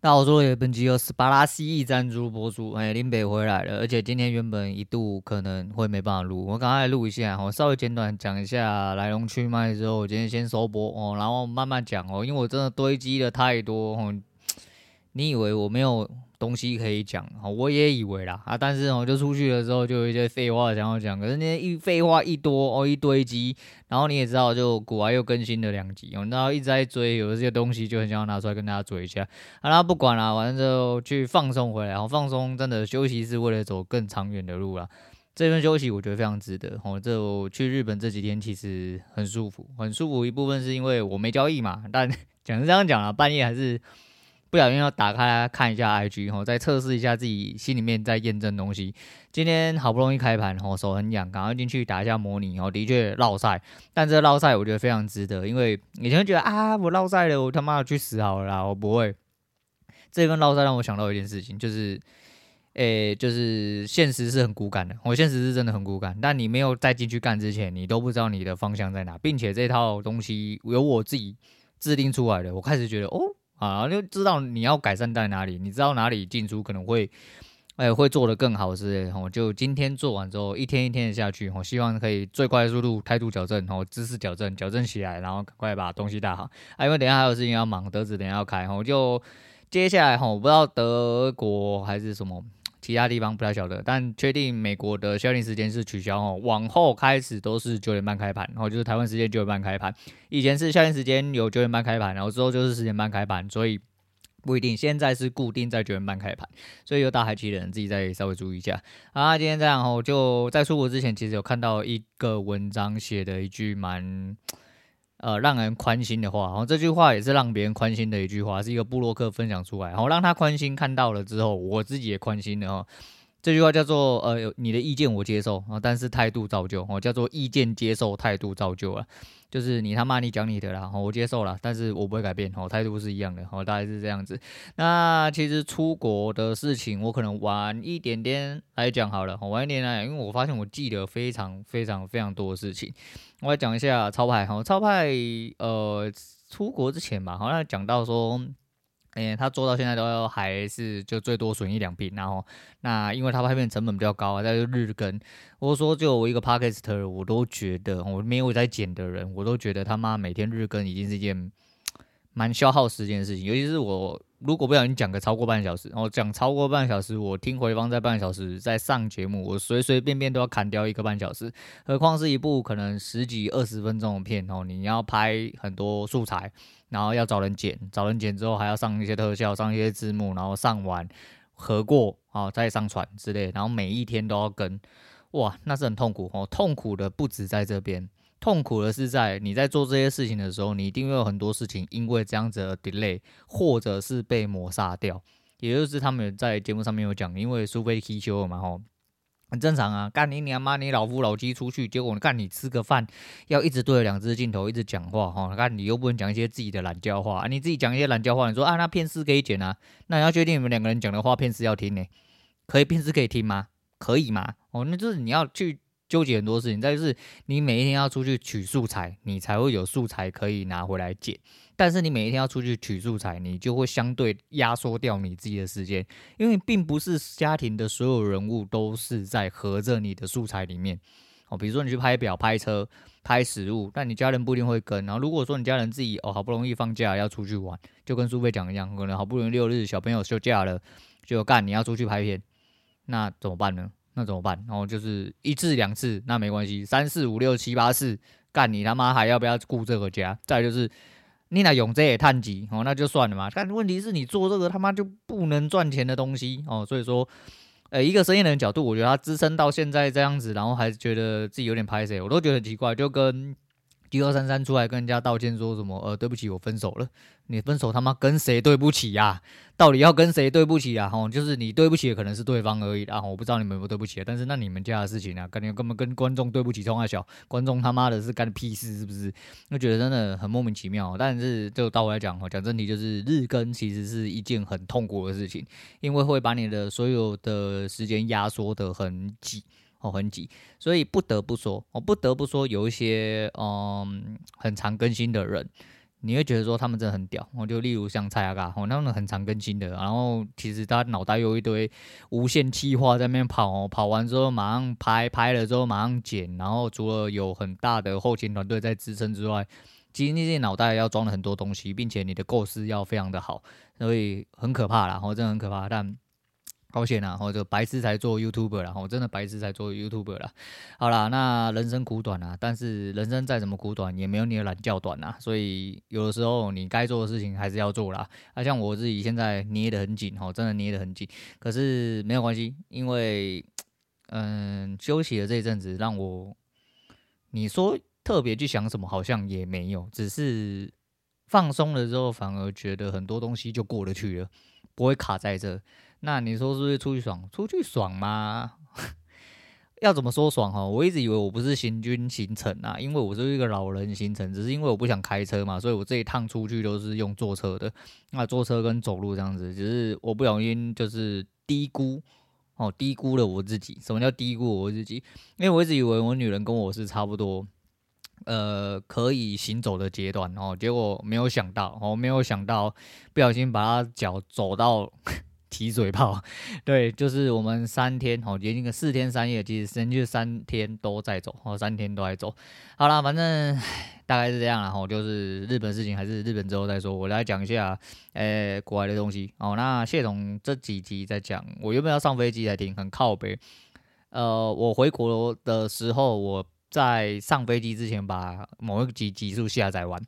那我说，本集由斯巴拉蜥蜴赞助播出。哎，林北回来了，而且今天原本一度可能会没办法录，我赶快录一下，我稍微简短讲一下来龙去脉之后，我今天先收播哦，然后慢慢讲哦，因为我真的堆积了太多哦。你以为我没有？东西可以讲，我也以为啦啊，但是我就出去了之后，就有一些废话想要讲。可是那些一废话一多哦，一堆积，然后你也知道，就古玩又更新了两集，然后一直在追，有这些东西就很想要拿出来跟大家追一下。好啦，不管了，反正就去放松回来。然后放松，真的休息是为了走更长远的路啦。这份休息我觉得非常值得。哦，这我去日本这几天其实很舒服，很舒服。一部分是因为我没交易嘛，但 讲是这样讲啊，半夜还是。不小心要打开看一下 IG 吼，再测试一下自己心里面在验证东西。今天好不容易开盘吼，手很痒，赶快进去打一下模拟哦。的确落赛，但这落赛我觉得非常值得，因为以前觉得啊，我落赛了，我他妈要去死好了啦，我不会。这份落赛让我想到一件事情，就是，诶、就是现实是很骨感的，我现实是真的很骨感。但你没有再进去干之前，你都不知道你的方向在哪，并且这套东西由我自己制定出来的，我开始觉得哦。啊，就知道你要改善在哪里，你知道哪里进出可能会，哎、会做得更好之类的。我，就今天做完之后，一天一天的下去，我希望可以最快速度态度矫正，吼，姿势矫正，矫正起来，然后赶快把东西带好。啊，因为等下还有事情要忙，德子等下要开，我，就接下来哈，我不知道德国还是什么。其他地方不太晓得，但确定美国的宵禁时间是取消哦，往后开始都是九点半开盘，然后就是台湾时间九点半开盘。以前是宵禁时间有九点半开盘，然后之后就是十点半开盘，所以不一定。现在是固定在九点半开盘，所以有打海期的人自己再稍微注意一下。啊，今天这样哦，就在出国之前，其实有看到一个文章写的一句蛮。呃，让人宽心的话，然后这句话也是让别人宽心的一句话，是一个布洛克分享出来，然后让他宽心看到了之后，我自己也宽心的哈。这句话叫做呃，你的意见我接受啊，但是态度造就哦，叫做意见接受，态度造就啊，就是你他妈你讲你的啦，我接受了，但是我不会改变哦，态度是一样的哦，大概是这样子。那其实出国的事情，我可能晚一点点来讲好了，晚一点来讲，因为我发现我记得非常非常非常多的事情。我来讲一下超派哈，超派呃，出国之前吧，好像讲到说。哎，他做到现在都还是就最多损一两瓶，然后那因为他拍片成本比较高啊，再就日更。我说就我一个 Podcaster，我都觉得我没有在剪的人，我都觉得他妈每天日更已经是一件 蛮消耗时间的事情，尤其是我。如果不小心讲个超过半小时，然后讲超过半小时，我听回放在半小时再上节目，我随随便便都要砍掉一个半小时，何况是一部可能十几二十分钟的片哦，你要拍很多素材，然后要找人剪，找人剪之后还要上一些特效，上一些字幕，然后上完合过啊再上传之类，然后每一天都要跟，哇，那是很痛苦哦，痛苦的不止在这边。痛苦的是，在你在做这些事情的时候，你一定会有很多事情因为这样子而 delay，或者是被抹杀掉。也就是他们在节目上面有讲，因为苏菲踢球了嘛，吼，很正常啊。干你娘妈，你老夫老妻出去，结果你干你吃个饭，要一直对着两只镜头一直讲话，哈，干你又不能讲一些自己的懒叫话，你自己讲一些懒叫话，你说啊，那片师可以剪啊，那你要确定你们两个人讲的话片师要听呢？可以，片师可以听吗？可以吗？哦，那就是你要去。纠结很多事情，再就是你每一天要出去取素材，你才会有素材可以拿回来剪。但是你每一天要出去取素材，你就会相对压缩掉你自己的时间，因为并不是家庭的所有人物都是在合着你的素材里面。哦，比如说你去拍表、拍车、拍食物，但你家人不一定会跟。然后如果说你家人自己哦好不容易放假要出去玩，就跟苏菲讲一样，可能好不容易六日小朋友休假了，就干你要出去拍片，那怎么办呢？那怎么办？然后就是一次两次，那没关系；三四五六七八次，干你他妈还要不要顾这个家？再就是你那永这也探级哦，那就算了嘛。但问题是你做这个他妈就不能赚钱的东西哦，所以说，呃，一个生意人的角度，我觉得他支撑到现在这样子，然后还觉得自己有点拍谁，我都觉得很奇怪，就跟。一二三三出来跟人家道歉，说什么？呃，对不起，我分手了。你分手他妈跟谁对不起呀、啊？到底要跟谁对不起啊？吼，就是你对不起的可能是对方而已。啊我不知道你们有没有对不起，但是那你们家的事情啊，肯定根本跟观众对不起，冲三小，观众他妈的是干屁事是不是？我觉得真的很莫名其妙。但是就倒回来讲，讲真题就是日更其实是一件很痛苦的事情，因为会把你的所有的时间压缩得很紧。哦，很挤，所以不得不说，我不得不说，有一些嗯很常更新的人，你会觉得说他们真的很屌，我就例如像蔡阿嘎，哦，他们很常更新的，然后其实他脑袋有一堆无限计划在那边跑，跑完之后马上拍，拍了之后马上剪，然后除了有很大的后勤团队在支撑之外，其实那些脑袋要装了很多东西，并且你的构思要非常的好，所以很可怕啦，然后真的很可怕，但。好险啊！或者白痴才做 YouTuber 啦，我真的白痴才做 YouTuber 啦。好啦，那人生苦短啊，但是人生再怎么苦短，也没有你的懒觉短啊。所以有的时候你该做的事情还是要做啦。啊，像我自己现在捏得很紧哦，真的捏得很紧。可是没有关系，因为嗯，休息了这一阵子，让我你说特别去想什么，好像也没有，只是放松了之后，反而觉得很多东西就过得去了，不会卡在这。那你说是不是出去爽？出去爽吗？要怎么说爽哈？我一直以为我不是行军行程啊，因为我是一个老人行程，只是因为我不想开车嘛，所以我这一趟出去都是用坐车的。那坐车跟走路这样子，只是我不小心就是低估哦，低估了我自己。什么叫低估我自己？因为我一直以为我女人跟我是差不多，呃，可以行走的阶段哦，结果没有想到哦，没有想到不小心把她脚走到。提嘴炮，对，就是我们三天哦，接近个四天三夜，其实甚至三天都在走哦，三天都在走。好啦，反正大概是这样啦，吼，就是日本事情还是日本之后再说。我来讲一下，诶、国外的东西哦。那谢总这几集在讲，我原本要上飞机来听，很靠北。呃，我回国的时候，我在上飞机之前把某一集集数下载完。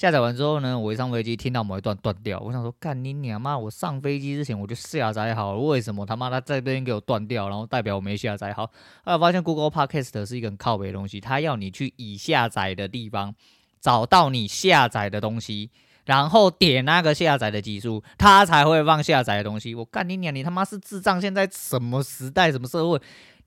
下载完之后呢，我一上飞机听到某一段断掉，我想说，干你娘妈！我上飞机之前我就下载好了，为什么他妈他这边给我断掉？然后代表我没下载好。后来发现 Google Podcast 是一个很靠北的东西，它要你去已下载的地方找到你下载的东西，然后点那个下载的级数，它才会放下载的东西。我干你娘！你他妈是智障？现在什么时代？什么社会？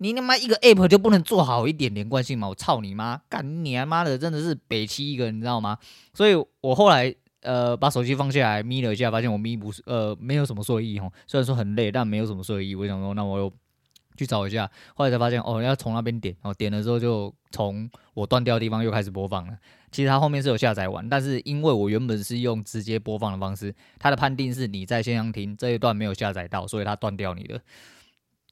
你他妈一个 app 就不能做好一点连贯性吗？我操你妈！干你他妈的，真的是北七一个，你知道吗？所以我后来呃把手机放下来眯了一下，发现我眯不呃没有什么睡意吼，虽然说很累，但没有什么睡意。我想说，那我又去找一下，后来才发现哦，要从那边点，哦点了之后就从我断掉的地方又开始播放了。其实它后面是有下载完，但是因为我原本是用直接播放的方式，它的判定是你在线上听这一段没有下载到，所以它断掉你的。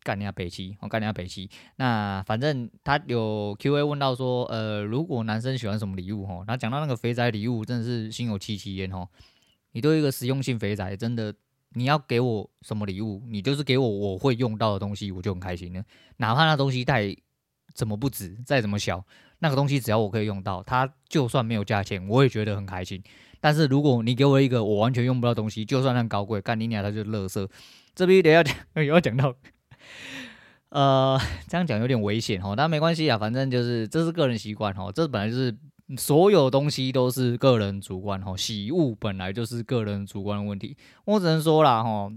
干你家北七，我干你家北七。那反正他有 Q&A 问到说，呃，如果男生喜欢什么礼物吼，他讲到那个肥宅礼物，真的是心有戚戚焉吼。你对一个实用性肥宅，真的你要给我什么礼物，你就是给我我会用到的东西，我就很开心了。哪怕那东西再怎么不值，再怎么小，那个东西只要我可以用到，它就算没有价钱，我也觉得很开心。但是如果你给我一个我完全用不到东西，就算很高贵，干你娘，它就是垃圾。这边得要讲，又要讲到。呃，这样讲有点危险哦，但没关系啊，反正就是这是个人习惯哦，这本来就是所有东西都是个人主观哦，喜恶本来就是个人主观的问题，我只能说啦哈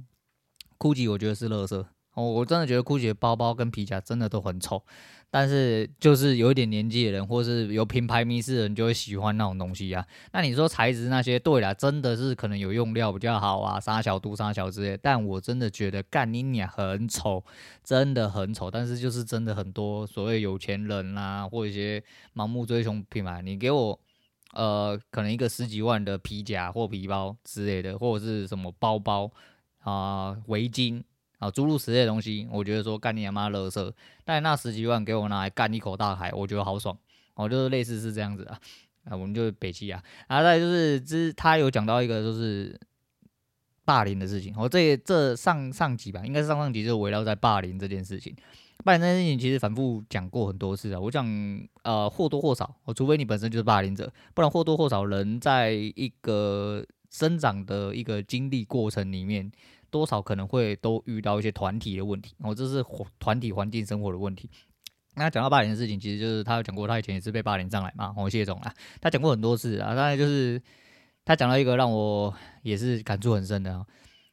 酷奇我觉得是垃圾哦，我真的觉得酷奇的包包跟皮夹真的都很丑。但是就是有一点年纪的人，或是有品牌迷思的人，就会喜欢那种东西啊。那你说材质那些，对啦，真的是可能有用料比较好啊，杀小度、杀小之类。但我真的觉得干你娘很丑，真的很丑。但是就是真的很多所谓有钱人啊，或一些盲目追求品牌，你给我呃，可能一个十几万的皮夹或皮包之类的，或者是什么包包啊、围巾。啊，诸如此类的东西，我觉得说干你阿妈乐色，但那十几万给我拿来干一口大海，我觉得好爽。哦，就是类似是这样子啊，啊，我们就是北七啊，然后再就是，之他有讲到一个就是霸凌的事情。我这这上上集吧，应该是上上集，就围绕在霸凌这件事情。霸凌这件事情其实反复讲过很多次啊。我讲呃或多或少，我除非你本身就是霸凌者，不然或多或少人在一个生长的一个经历过程里面。多少可能会都遇到一些团体的问题，哦，这是团体环境生活的问题。那讲到霸凌的事情，其实就是他有讲过，他以前也是被霸凌上来嘛，哦，谢总啊，他讲过很多次啊。当然就是他讲到一个让我也是感触很深的啊，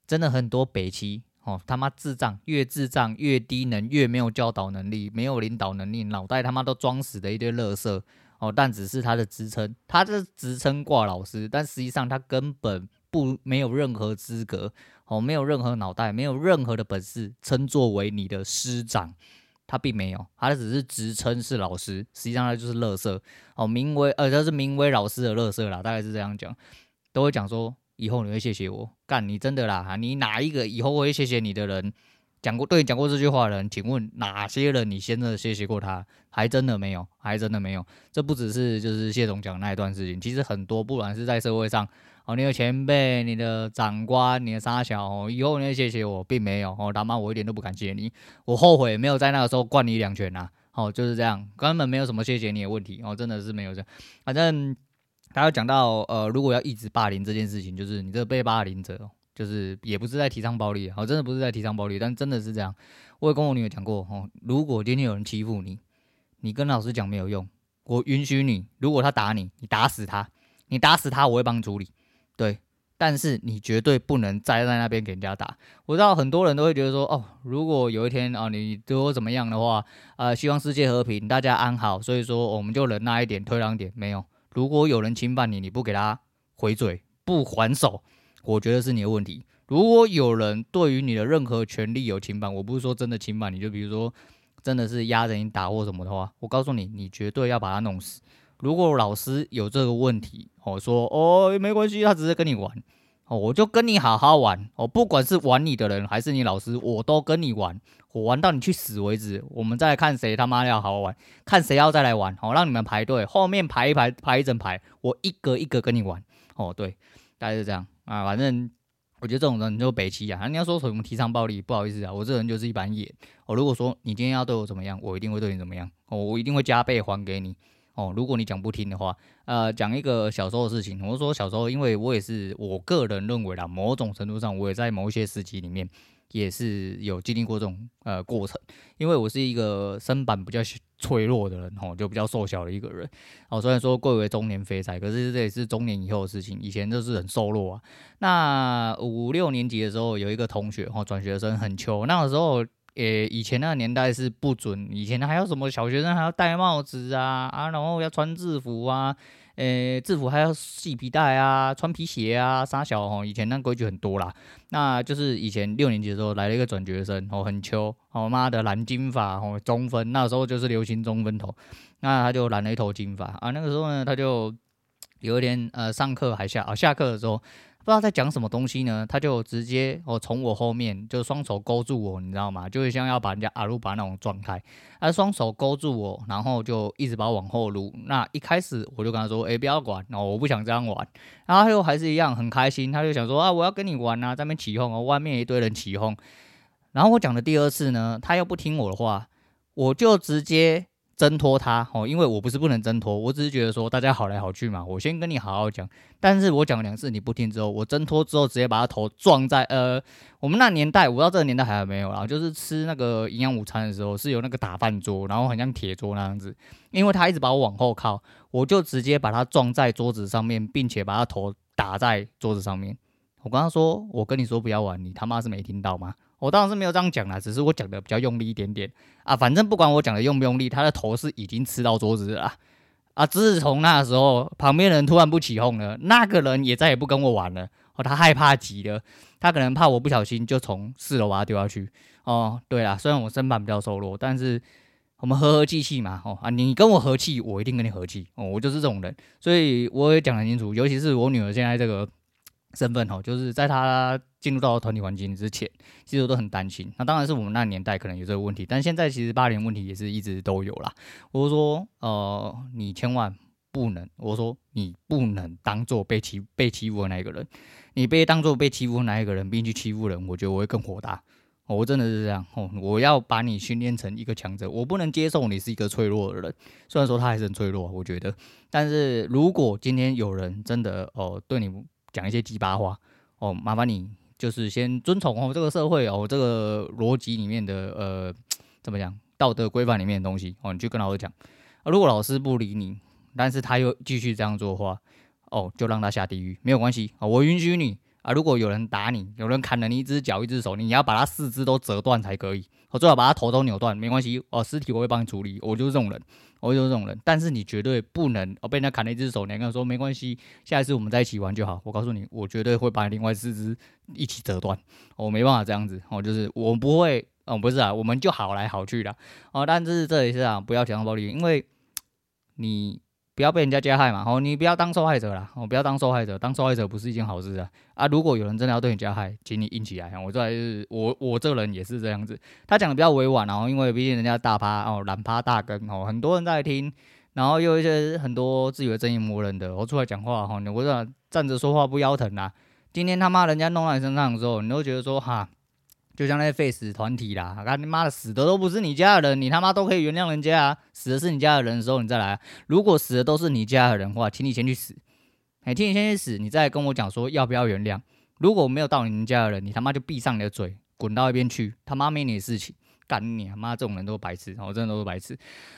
真的很多北七哦，他妈智障，越智障越低能，越没有教导能力，没有领导能力，脑袋他妈都装死的一堆垃圾哦。但只是他的职称，他的职称挂老师，但实际上他根本不没有任何资格。哦，没有任何脑袋，没有任何的本事，称作为你的师长，他并没有，他只是职称是老师，实际上他就是乐色。哦，名为呃，他是名为老师的乐色啦，大概是这样讲。都会讲说以后你会谢谢我。干，你真的啦？你哪一个以后会谢谢你的人？讲过对你讲过这句话的人，请问哪些人你先真的谢谢过他？还真的没有，还真的没有。这不只是就是谢总讲那一段事情，其实很多，不管是在社会上哦，你的前辈、你的长官、你的沙小哦，以后你会谢谢我，并没有哦，他妈我一点都不感谢你，我后悔没有在那个时候灌你两拳呐、啊，哦，就是这样，根本没有什么谢谢你的问题哦，真的是没有这样。反正大家讲到呃，如果要一直霸凌这件事情，就是你这个被霸凌者。就是也不是在提倡暴力，哦，真的不是在提倡暴力，但真的是这样。我也跟我女友讲过，哦，如果今天有人欺负你，你跟老师讲没有用，我允许你，如果他打你，你打死他，你打死他，我会帮你处理，对。但是你绝对不能再在那边给人家打。我知道很多人都会觉得说，哦，如果有一天啊，你对我怎么样的话，呃，希望世界和平，大家安好，所以说我们就忍耐一点，退让点，没有。如果有人侵犯你，你不给他回嘴，不还手。我觉得是你的问题。如果有人对于你的任何权利有侵犯，我不是说真的侵犯你，就比如说真的是压着你打或什么的话，我告诉你，你绝对要把他弄死。如果老师有这个问题，我说哦没关系，他只是跟你玩，哦我就跟你好好玩，哦不管是玩你的人还是你老师，我都跟你玩，我玩到你去死为止。我们再来看谁他妈要好好玩，看谁要再来玩，好让你们排队，后面排一排排一整排，我一个一个跟你玩。哦对，大概是这样。啊，反正我觉得这种人就北七啊。你要说什么提倡暴力，不好意思啊，我这人就是一板眼。哦，如果说你今天要对我怎么样，我一定会对你怎么样。哦，我一定会加倍还给你。哦，如果你讲不听的话，呃，讲一个小时候的事情。我说小时候，因为我也是我个人认为啦，某种程度上，我也在某一些时期里面。也是有经历过这种呃过程，因为我是一个身板比较脆弱的人吼，就比较瘦小的一个人哦。虽然说贵为中年肥仔，可是这也是中年以后的事情。以前就是很瘦弱啊。那五六年级的时候，有一个同学哦，转学生很秋。那个时候，诶，以前那个年代是不准，以前还有什么小学生还要戴帽子啊啊，然后要穿制服啊。呃、制服还要系皮带啊，穿皮鞋啊，三小吼，以前那规矩很多啦。那就是以前六年级的时候来了一个转学生，哦，很秋，哦妈的蓝金发，哦中分，那时候就是流行中分头，那他就染了一头金发啊。那个时候呢，他就有一天呃上课还下啊下课的时候。不知道在讲什么东西呢，他就直接哦从我后面就双手勾住我，你知道吗？就会像要把人家阿鲁巴那种状态，他双手勾住我，然后就一直把我往后撸。那一开始我就跟他说：“哎，不要管哦，我不想这样玩。”然后他又还是一样很开心，他就想说：“啊，我要跟你玩啊，在那边起哄哦，外面一堆人起哄。”然后我讲的第二次呢，他又不听我的话，我就直接。挣脱他哦，因为我不是不能挣脱，我只是觉得说大家好来好去嘛，我先跟你好好讲。但是我讲两次你不听之后，我挣脱之后直接把他头撞在呃，我们那年代，我不知道这个年代还有没有啦，就是吃那个营养午餐的时候是有那个打饭桌，然后很像铁桌那样子，因为他一直把我往后靠，我就直接把他撞在桌子上面，并且把他头打在桌子上面。我刚刚说，我跟你说不要玩，你他妈是没听到吗？我当然是没有这样讲啦，只是我讲的比较用力一点点啊。反正不管我讲的用不用力，他的头是已经吃到桌子了啊。自从那时候，旁边人突然不起哄了，那个人也再也不跟我玩了。哦，他害怕极了，他可能怕我不小心就从四楼把他丢下去。哦，对啦，虽然我身板比较瘦弱，但是我们和和气气嘛。哦啊，你跟我和气，我一定跟你和气。哦，我就是这种人，所以我也讲得很清楚，尤其是我女儿现在这个。身份哦，就是在她进入到团体环境之前，其实我都很担心。那当然是我们那年代可能有这个问题，但现在其实霸凌问题也是一直都有啦。我说，呃，你千万不能，我说你不能当做被欺被欺负的那一个人，你被当做被欺负的那一个人，并去欺负人，我觉得我会更火大。我真的是这样哦，我要把你训练成一个强者，我不能接受你是一个脆弱的人。虽然说他还是很脆弱，我觉得，但是如果今天有人真的哦对你。讲一些鸡巴话哦，麻烦你就是先遵从哦这个社会哦这个逻辑里面的呃怎么讲道德规范里面的东西哦，你去跟老师讲啊。如果老师不理你，但是他又继续这样做的话哦，就让他下地狱没有关系啊，我允许你啊。如果有人打你，有人砍了你一只脚一只手，你要把他四肢都折断才可以，我最好把他头都扭断，没关系哦，尸体我会帮你处理，我就是这种人。我就是这种人，但是你绝对不能哦，被人家砍了一只手，你还跟他说没关系，下一次我们在一起玩就好。我告诉你，我绝对会把你另外四肢一起折断。我没办法这样子，我就是我不会，哦，不是啊，我们就好来好去的哦。但是这一次啊，不要讲暴力，因为你不要被人家加害嘛，哦，你不要当受害者啦，哦，不要当受害者，当受害者不是一件好事啊啊！如果有人真的要对你加害，请你硬起来。我这还是我我这人也是这样子，他讲的比较委婉哦，因为毕竟人家大趴哦，懒趴大根哦，很多人在听，然后又一些很多自以为正义魔人的，我出来讲话哈，我这站着说话不腰疼啊。今天他妈人家弄到你身上的时候，你都觉得说哈。就像那些废死团体啦，看你妈的死的都不是你家的人，你他妈都可以原谅人家啊！死的是你家的人的时候，你再来。如果死的都是你家的人的话，请你先去死，哎，请你先去死，你再跟我讲说要不要原谅。如果没有到你们家的人，你他妈就闭上你的嘴，滚到一边去，他妈没你的事情，干你他妈这种人都是白痴，我真的都是白痴。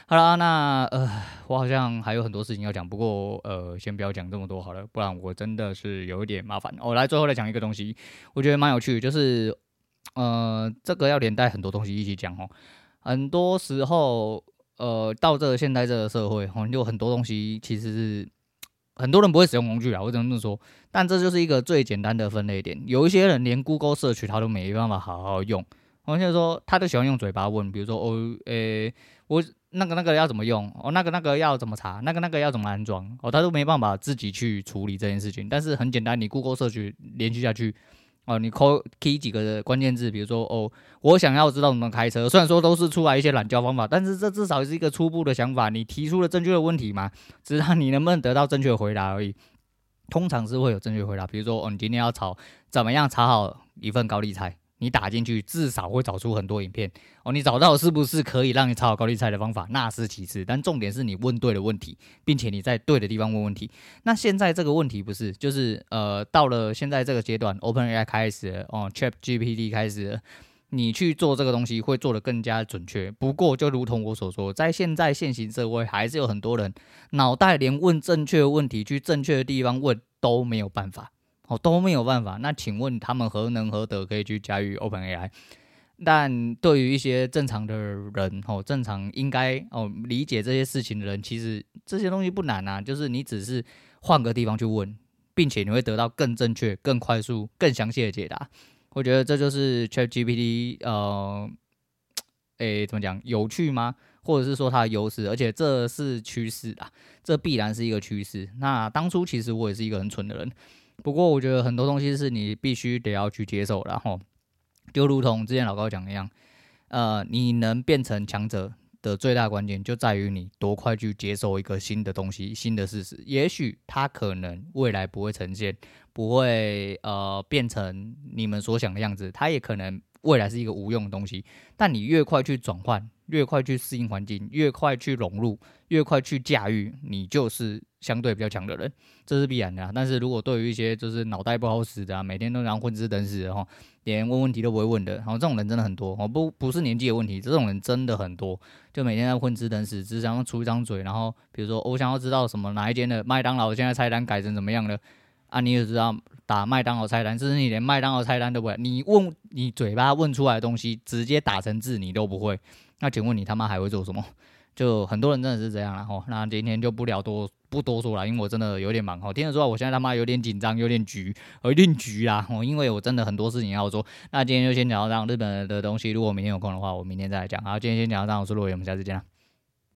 好了，那呃，我好像还有很多事情要讲，不过呃，先不要讲这么多好了，不然我真的是有一点麻烦。我来最后来讲一个东西，我觉得蛮有趣，就是。呃，这个要连带很多东西一起讲哦。很多时候，呃，到这个现在这个社会，哦，有很多东西其实是很多人不会使用工具啊，我只能这么说。但这就是一个最简单的分类点。有一些人连 Google 搜索他都没办法好好用，我就说他都喜欢用嘴巴问，比如说哦，诶，我那个那个要怎么用？哦，那个那个要怎么查？那个那个要怎么安装？哦，他都没办法自己去处理这件事情。但是很简单，你 Google 搜索连续下去。哦，你扣 key 几个关键字，比如说哦，我想要知道怎么开车。虽然说都是出来一些懒教方法，但是这至少是一个初步的想法。你提出了正确的问题嘛，只是你能不能得到正确的回答而已。通常是会有正确回答，比如说哦，你今天要炒怎么样炒好一份高利菜。你打进去，至少会找出很多影片哦。你找到是不是可以让你炒好高丽菜的方法，那是其次，但重点是你问对了问题，并且你在对的地方问问题。那现在这个问题不是，就是呃，到了现在这个阶段，OpenAI 开始哦，ChatGPT 开始，你去做这个东西会做得更加准确。不过，就如同我所说，在现在现行社会，还是有很多人脑袋连问正确的问题，去正确的地方问都没有办法。哦，都没有办法。那请问他们何能何德可以去驾驭 OpenAI？但对于一些正常的人，哦，正常应该哦理解这些事情的人，其实这些东西不难啊。就是你只是换个地方去问，并且你会得到更正确、更快速、更详细的解答。我觉得这就是 ChatGPT，呃，诶，怎么讲？有趣吗？或者是说它的优势？而且这是趋势啊，这必然是一个趋势。那当初其实我也是一个很蠢的人。不过我觉得很多东西是你必须得要去接受，然后就如同之前老高讲一样，呃，你能变成强者的最大关键就在于你多快去接受一个新的东西、新的事实。也许它可能未来不会呈现，不会呃变成你们所想的样子，它也可能未来是一个无用的东西。但你越快去转换，越快去适应环境，越快去融入，越快去驾驭，你就是相对比较强的人，这是必然的啊。但是如果对于一些就是脑袋不好使的啊，每天都然后混吃等死的哈，连问问题都不会问的，然后这种人真的很多哦，不不是年纪的问题，这种人真的很多，就每天在混吃等死，只想要出一张嘴，然后比如说我想要知道什么哪一间的麦当劳现在菜单改成怎么样了啊，你也知道打麦当劳菜单，甚至你连麦当劳菜单都不会，你问你嘴巴问出来的东西直接打成字你都不会。那请问你他妈还会做什么？就很多人真的是这样啦吼。那今天就不聊多不多说了，因为我真的有点忙吼。听得出来我现在他妈有点紧张，有点局，有点局啦我。因为我真的很多事情要做。那今天就先聊到这样，日本的东西，如果明天有空的话，我明天再来讲。好，今天先聊到这样，我是洛伟，我们下次见了。